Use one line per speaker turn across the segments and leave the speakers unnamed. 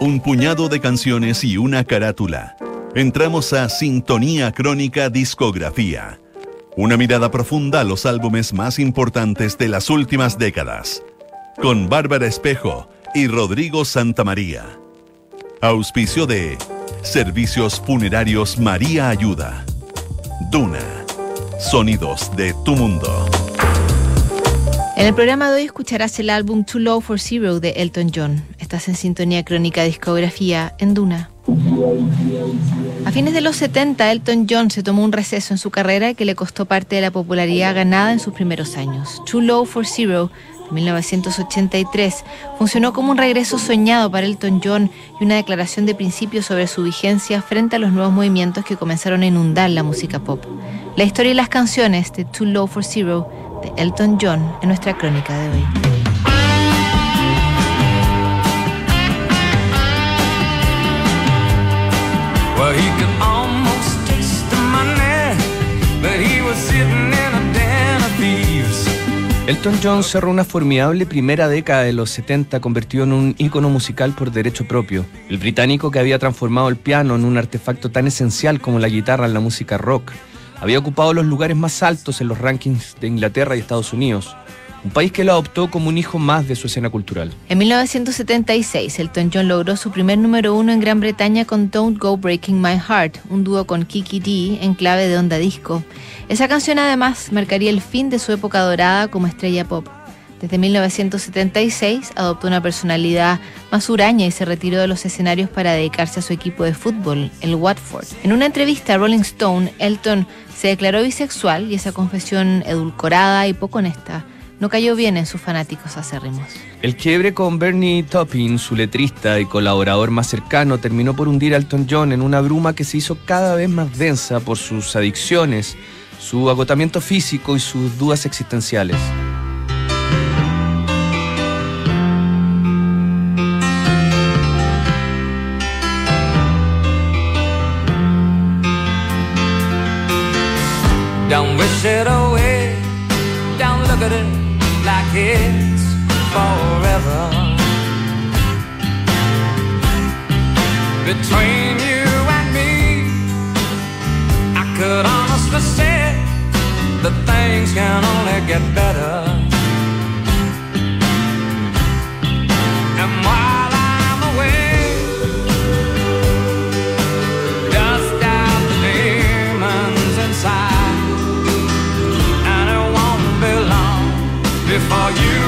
un puñado de canciones y una carátula. Entramos a Sintonía Crónica Discografía. Una mirada profunda a los álbumes más importantes de las últimas décadas. Con Bárbara Espejo y Rodrigo Santamaría. Auspicio de Servicios Funerarios María Ayuda. Duna. Sonidos de tu mundo.
En el programa de hoy escucharás el álbum Too Low for Zero de Elton John. Estás en sintonía crónica discografía en Duna. A fines de los 70, Elton John se tomó un receso en su carrera que le costó parte de la popularidad ganada en sus primeros años. Too Low for Zero 1983, funcionó como un regreso soñado para Elton John y una declaración de principios sobre su vigencia frente a los nuevos movimientos que comenzaron a inundar la música pop. La historia y las canciones de Too Low for Zero de Elton John en nuestra crónica de hoy.
Elton John cerró una formidable primera década de los 70 convertido en un ícono musical por derecho propio. El británico que había transformado el piano en un artefacto tan esencial como la guitarra en la música rock, había ocupado los lugares más altos en los rankings de Inglaterra y Estados Unidos, un país que lo adoptó como un hijo más de su escena cultural.
En 1976, Elton John logró su primer número uno en Gran Bretaña con Don't Go Breaking My Heart, un dúo con Kiki D en clave de onda disco. Esa canción además marcaría el fin de su época dorada como estrella pop. Desde 1976 adoptó una personalidad más huraña y se retiró de los escenarios para dedicarse a su equipo de fútbol, el Watford. En una entrevista a Rolling Stone, Elton se declaró bisexual y esa confesión edulcorada y poco honesta no cayó bien en sus fanáticos acérrimos.
El quiebre con Bernie Taupin, su letrista y colaborador más cercano, terminó por hundir a Elton John en una bruma que se hizo cada vez más densa por sus adicciones, su agotamiento físico y sus dudas existenciales.
Don't wish it away, don't look at it it's forever. Between you and me, I could honestly say that things can only get better. are you?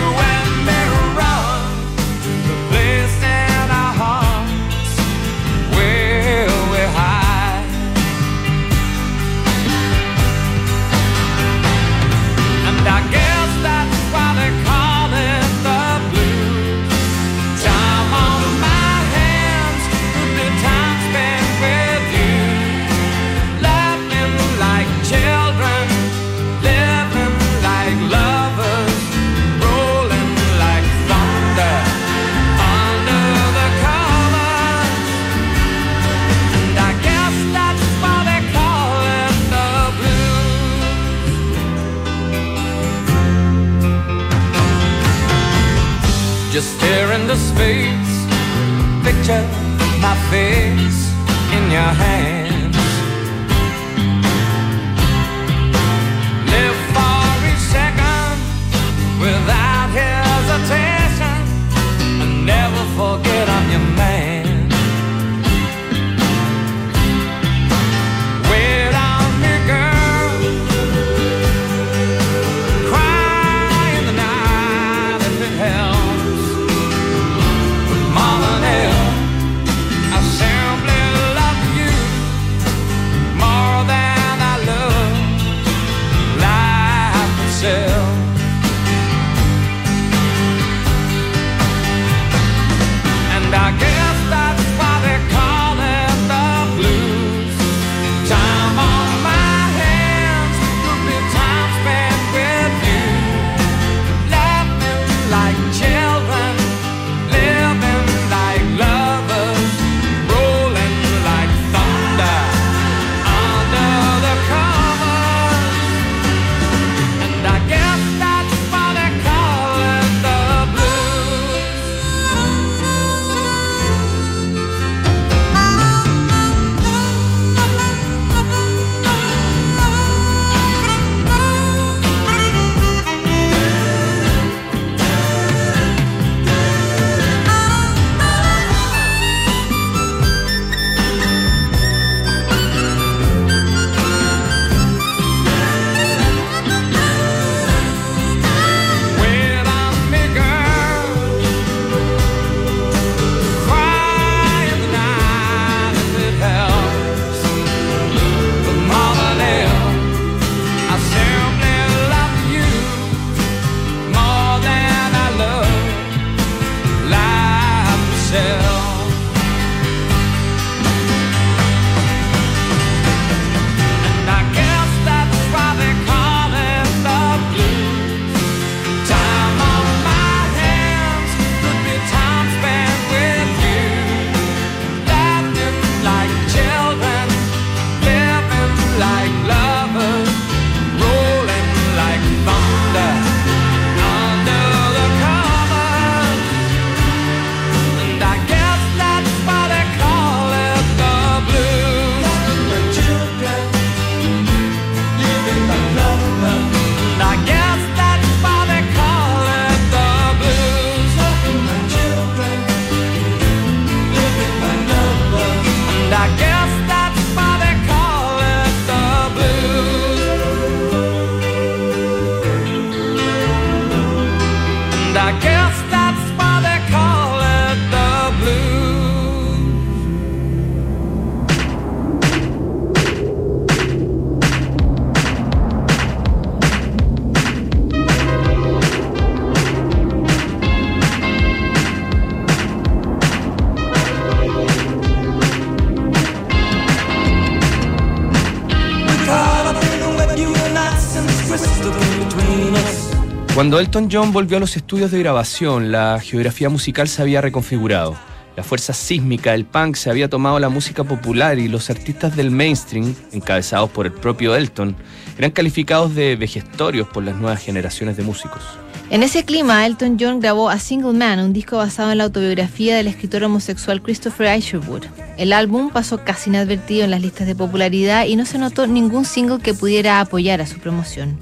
Cuando Elton John volvió a los estudios de grabación, la geografía musical se había reconfigurado. La fuerza sísmica del punk se había tomado la música popular y los artistas del mainstream, encabezados por el propio Elton, eran calificados de vejestorios por las nuevas generaciones de músicos.
En ese clima, Elton John grabó A Single Man, un disco basado en la autobiografía del escritor homosexual Christopher Isherwood. El álbum pasó casi inadvertido en las listas de popularidad y no se notó ningún single que pudiera apoyar a su promoción.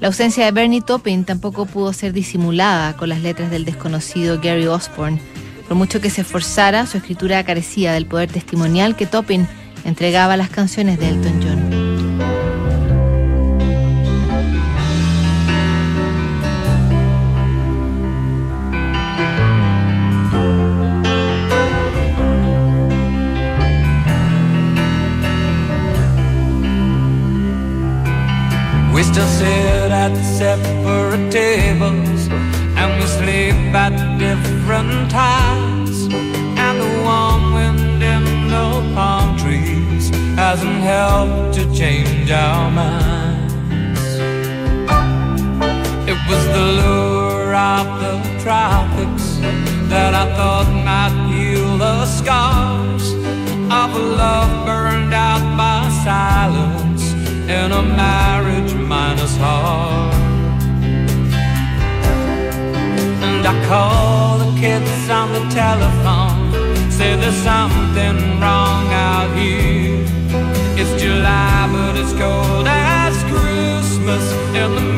La ausencia de Bernie Taupin tampoco pudo ser disimulada con las letras del desconocido Gary Osborne. Por mucho que se esforzara, su escritura carecía del poder testimonial que Taupin entregaba a las canciones de Elton John.
We still sit at separate tables and we sleep at different times. Hasn't to change our minds. It was the lure of the tropics that I thought might heal the scars of a love burned out by silence in a marriage minus heart. And I call the kids on the telephone, say there's something wrong out here. It's July, but it's cold as Christmas in the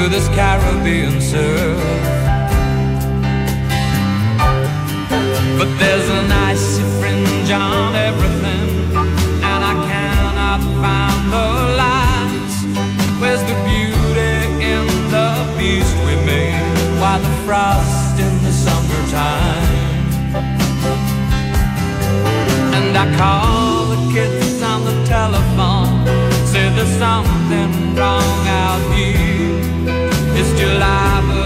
to this Caribbean surf. But there's an icy fringe on everything, and I cannot find the lines. Where's the beauty in the beast we made? Why the frost in the summertime? And I call the kids on the telephone, say there's something wrong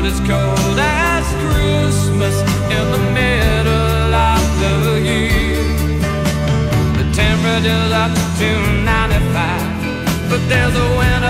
It's cold as Christmas in the middle of the year. The temperature's up to 95, but there's a winter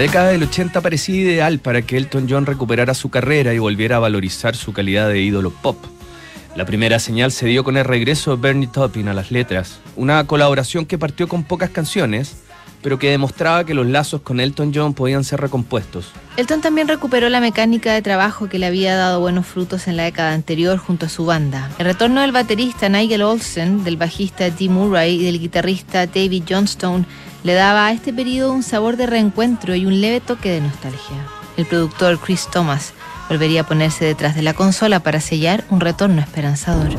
década del 80 parecía ideal para que Elton John recuperara su carrera y volviera a valorizar su calidad de ídolo pop. La primera señal se dio con el regreso de Bernie Taupin a las letras, una colaboración que partió con pocas canciones, pero que demostraba que los lazos con Elton John podían ser recompuestos.
Elton también recuperó la mecánica de trabajo que le había dado buenos frutos en la década anterior junto a su banda. El retorno del baterista Nigel Olsen, del bajista Dee Murray y del guitarrista David Johnstone le daba a este periodo un sabor de reencuentro y un leve toque de nostalgia. El productor Chris Thomas volvería a ponerse detrás de la consola para sellar un retorno esperanzador.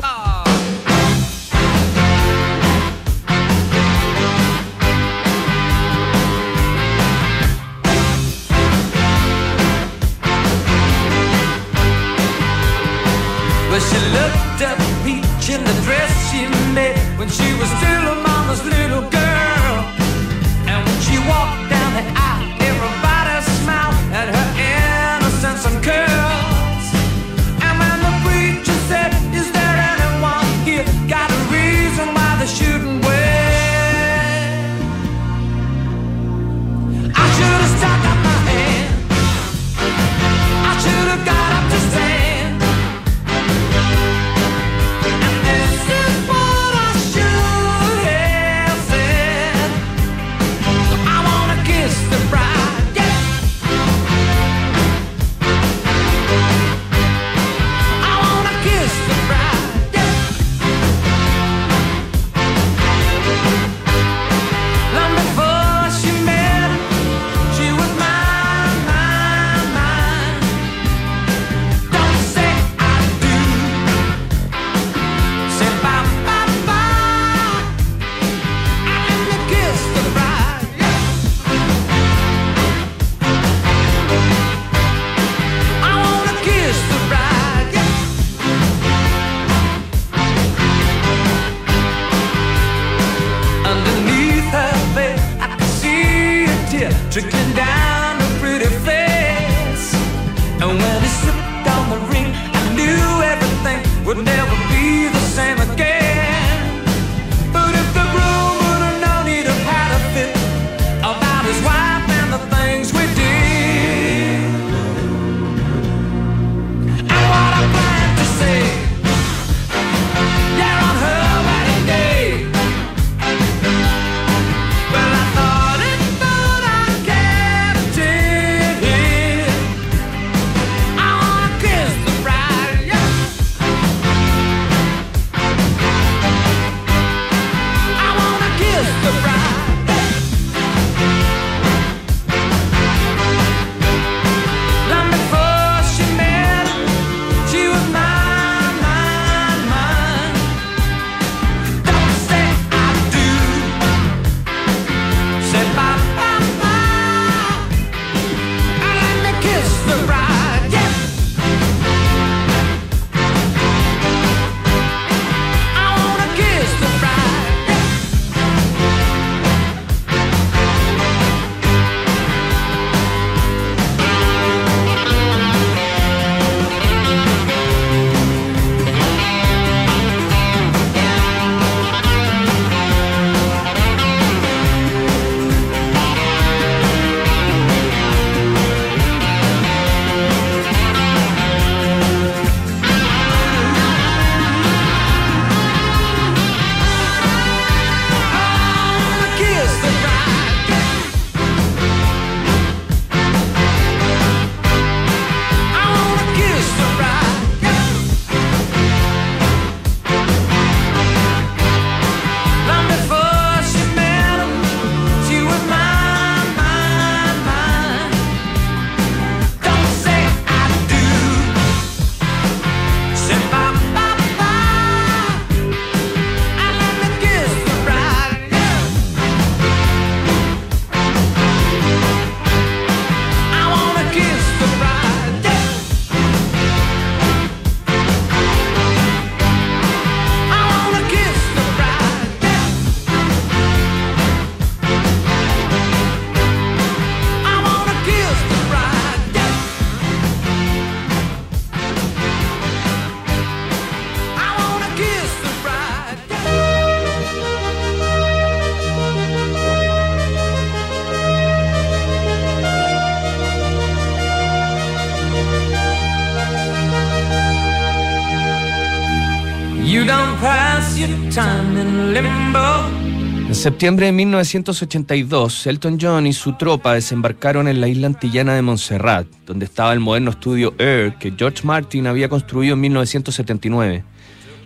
Septiembre de 1982, Elton John y su tropa desembarcaron en la isla antillana de Montserrat, donde estaba el moderno estudio Air que George Martin había construido en 1979.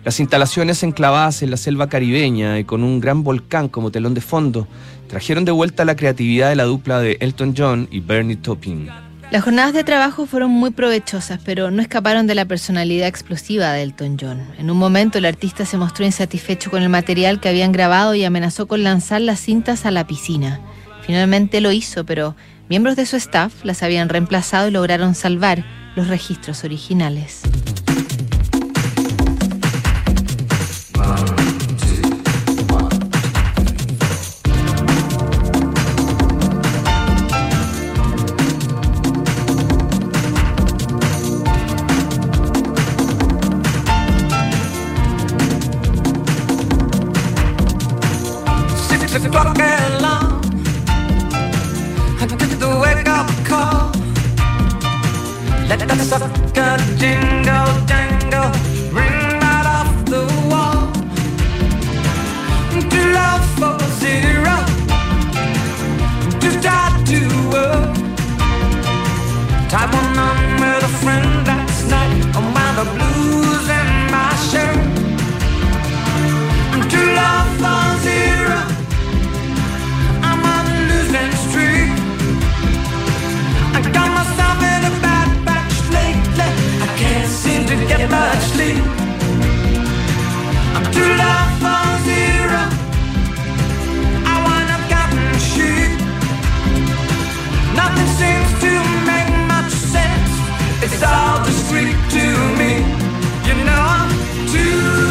Las instalaciones enclavadas en la selva caribeña y con un gran volcán como telón de fondo trajeron de vuelta la creatividad de la dupla de Elton John y Bernie Taupin.
Las jornadas de trabajo fueron muy provechosas, pero no escaparon de la personalidad explosiva de Elton John. En un momento el artista se mostró insatisfecho con el material que habían grabado y amenazó con lanzar las cintas a la piscina. Finalmente lo hizo, pero miembros de su staff las habían reemplazado y lograron salvar los registros originales. Let the sucker jingle jangle. It's all the street to me. You know I'm too.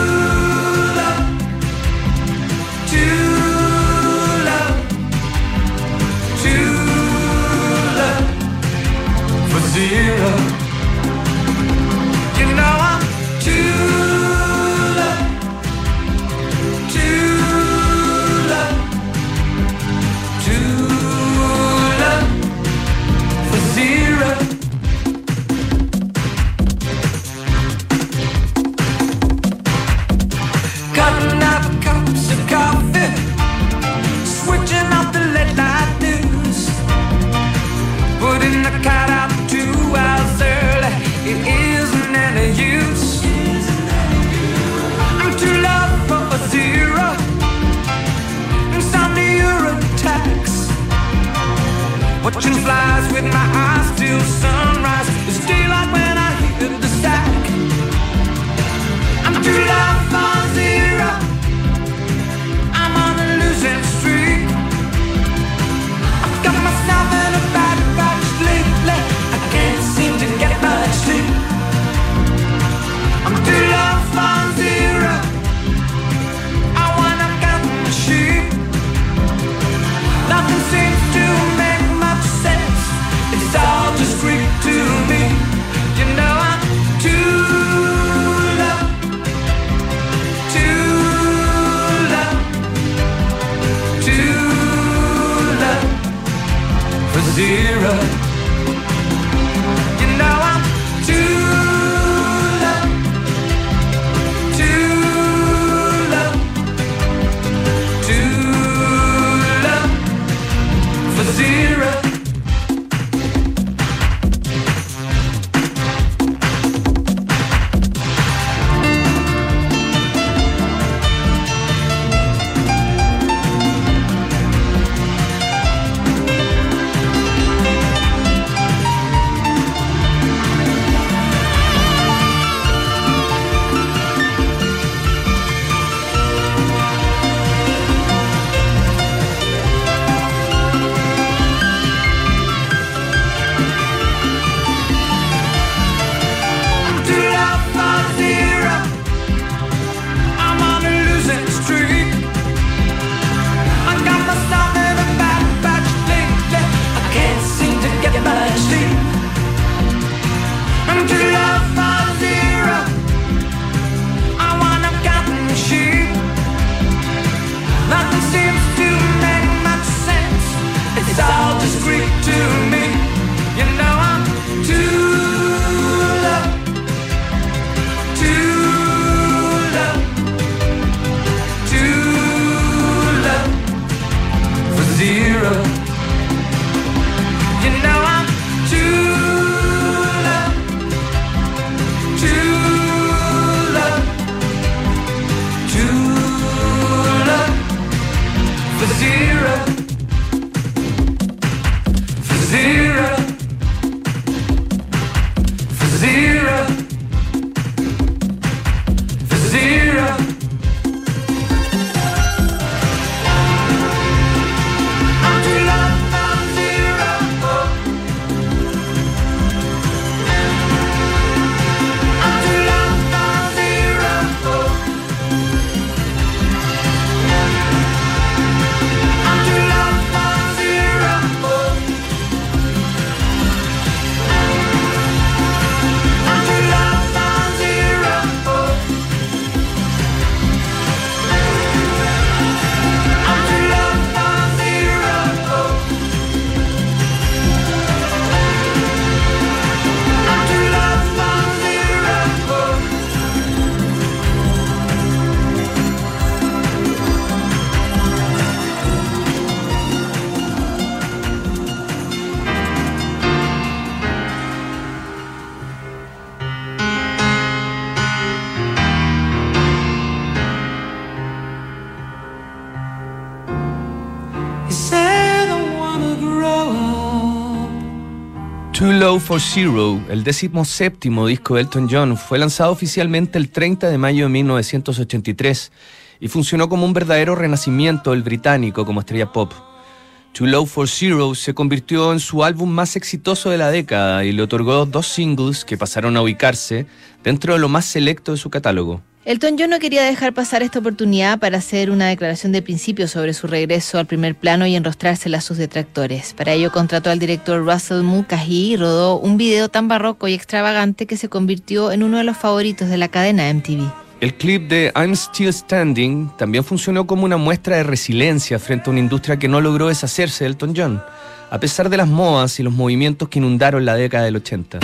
For Zero, el décimo séptimo disco de Elton John, fue lanzado oficialmente el 30 de mayo de 1983 y funcionó como un verdadero renacimiento del británico como estrella pop. Too Low for Zero se convirtió en su álbum más exitoso de la década y le otorgó dos singles que pasaron a ubicarse dentro de lo más selecto de su catálogo.
Elton John no quería dejar pasar esta oportunidad para hacer una declaración de principio sobre su regreso al primer plano y enrostrársela a sus detractores. Para ello contrató al director Russell Mulcahy y rodó un video tan barroco y extravagante que se convirtió en uno de los favoritos de la cadena MTV.
El clip de I'm Still Standing también funcionó como una muestra de resiliencia frente a una industria que no logró deshacerse de Elton John, a pesar de las modas y los movimientos que inundaron la década del 80.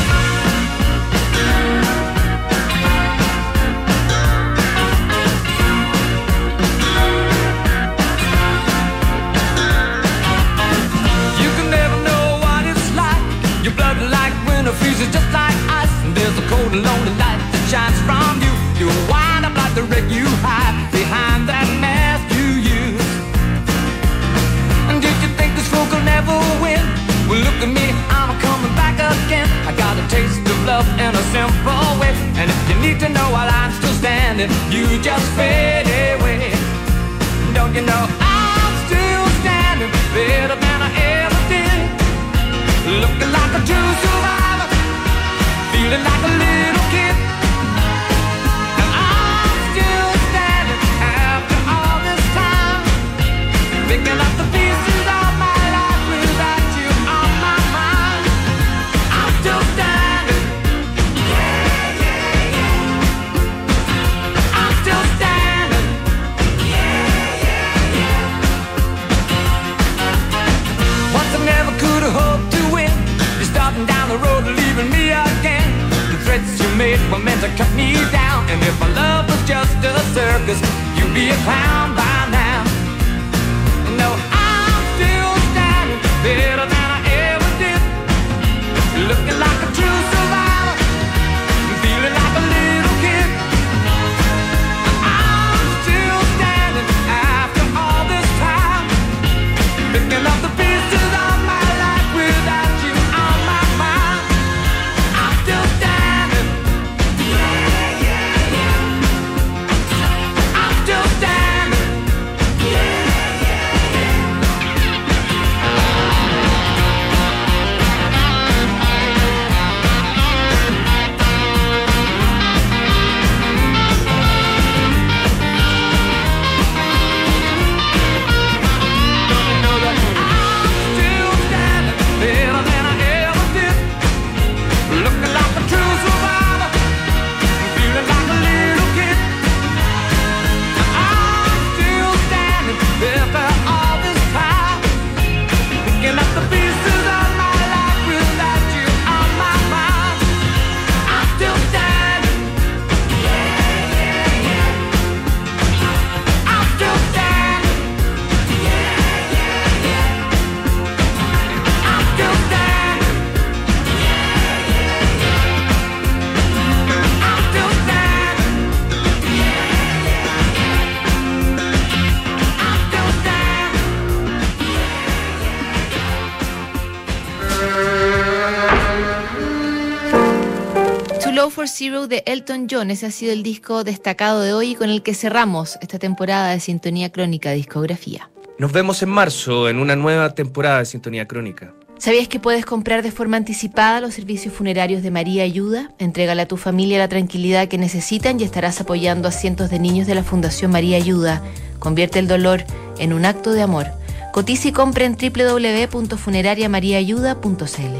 Zero de Elton John. Ese ha sido el disco destacado de hoy con el que cerramos esta temporada de Sintonía Crónica Discografía.
Nos vemos en marzo en una nueva temporada de Sintonía Crónica.
¿Sabías que puedes comprar de forma anticipada los servicios funerarios de María Ayuda? Entrégale a tu familia la tranquilidad que necesitan y estarás apoyando a cientos de niños de la Fundación María Ayuda. Convierte el dolor en un acto de amor. Cotiza y compra en www.funerariamariaayuda.cl.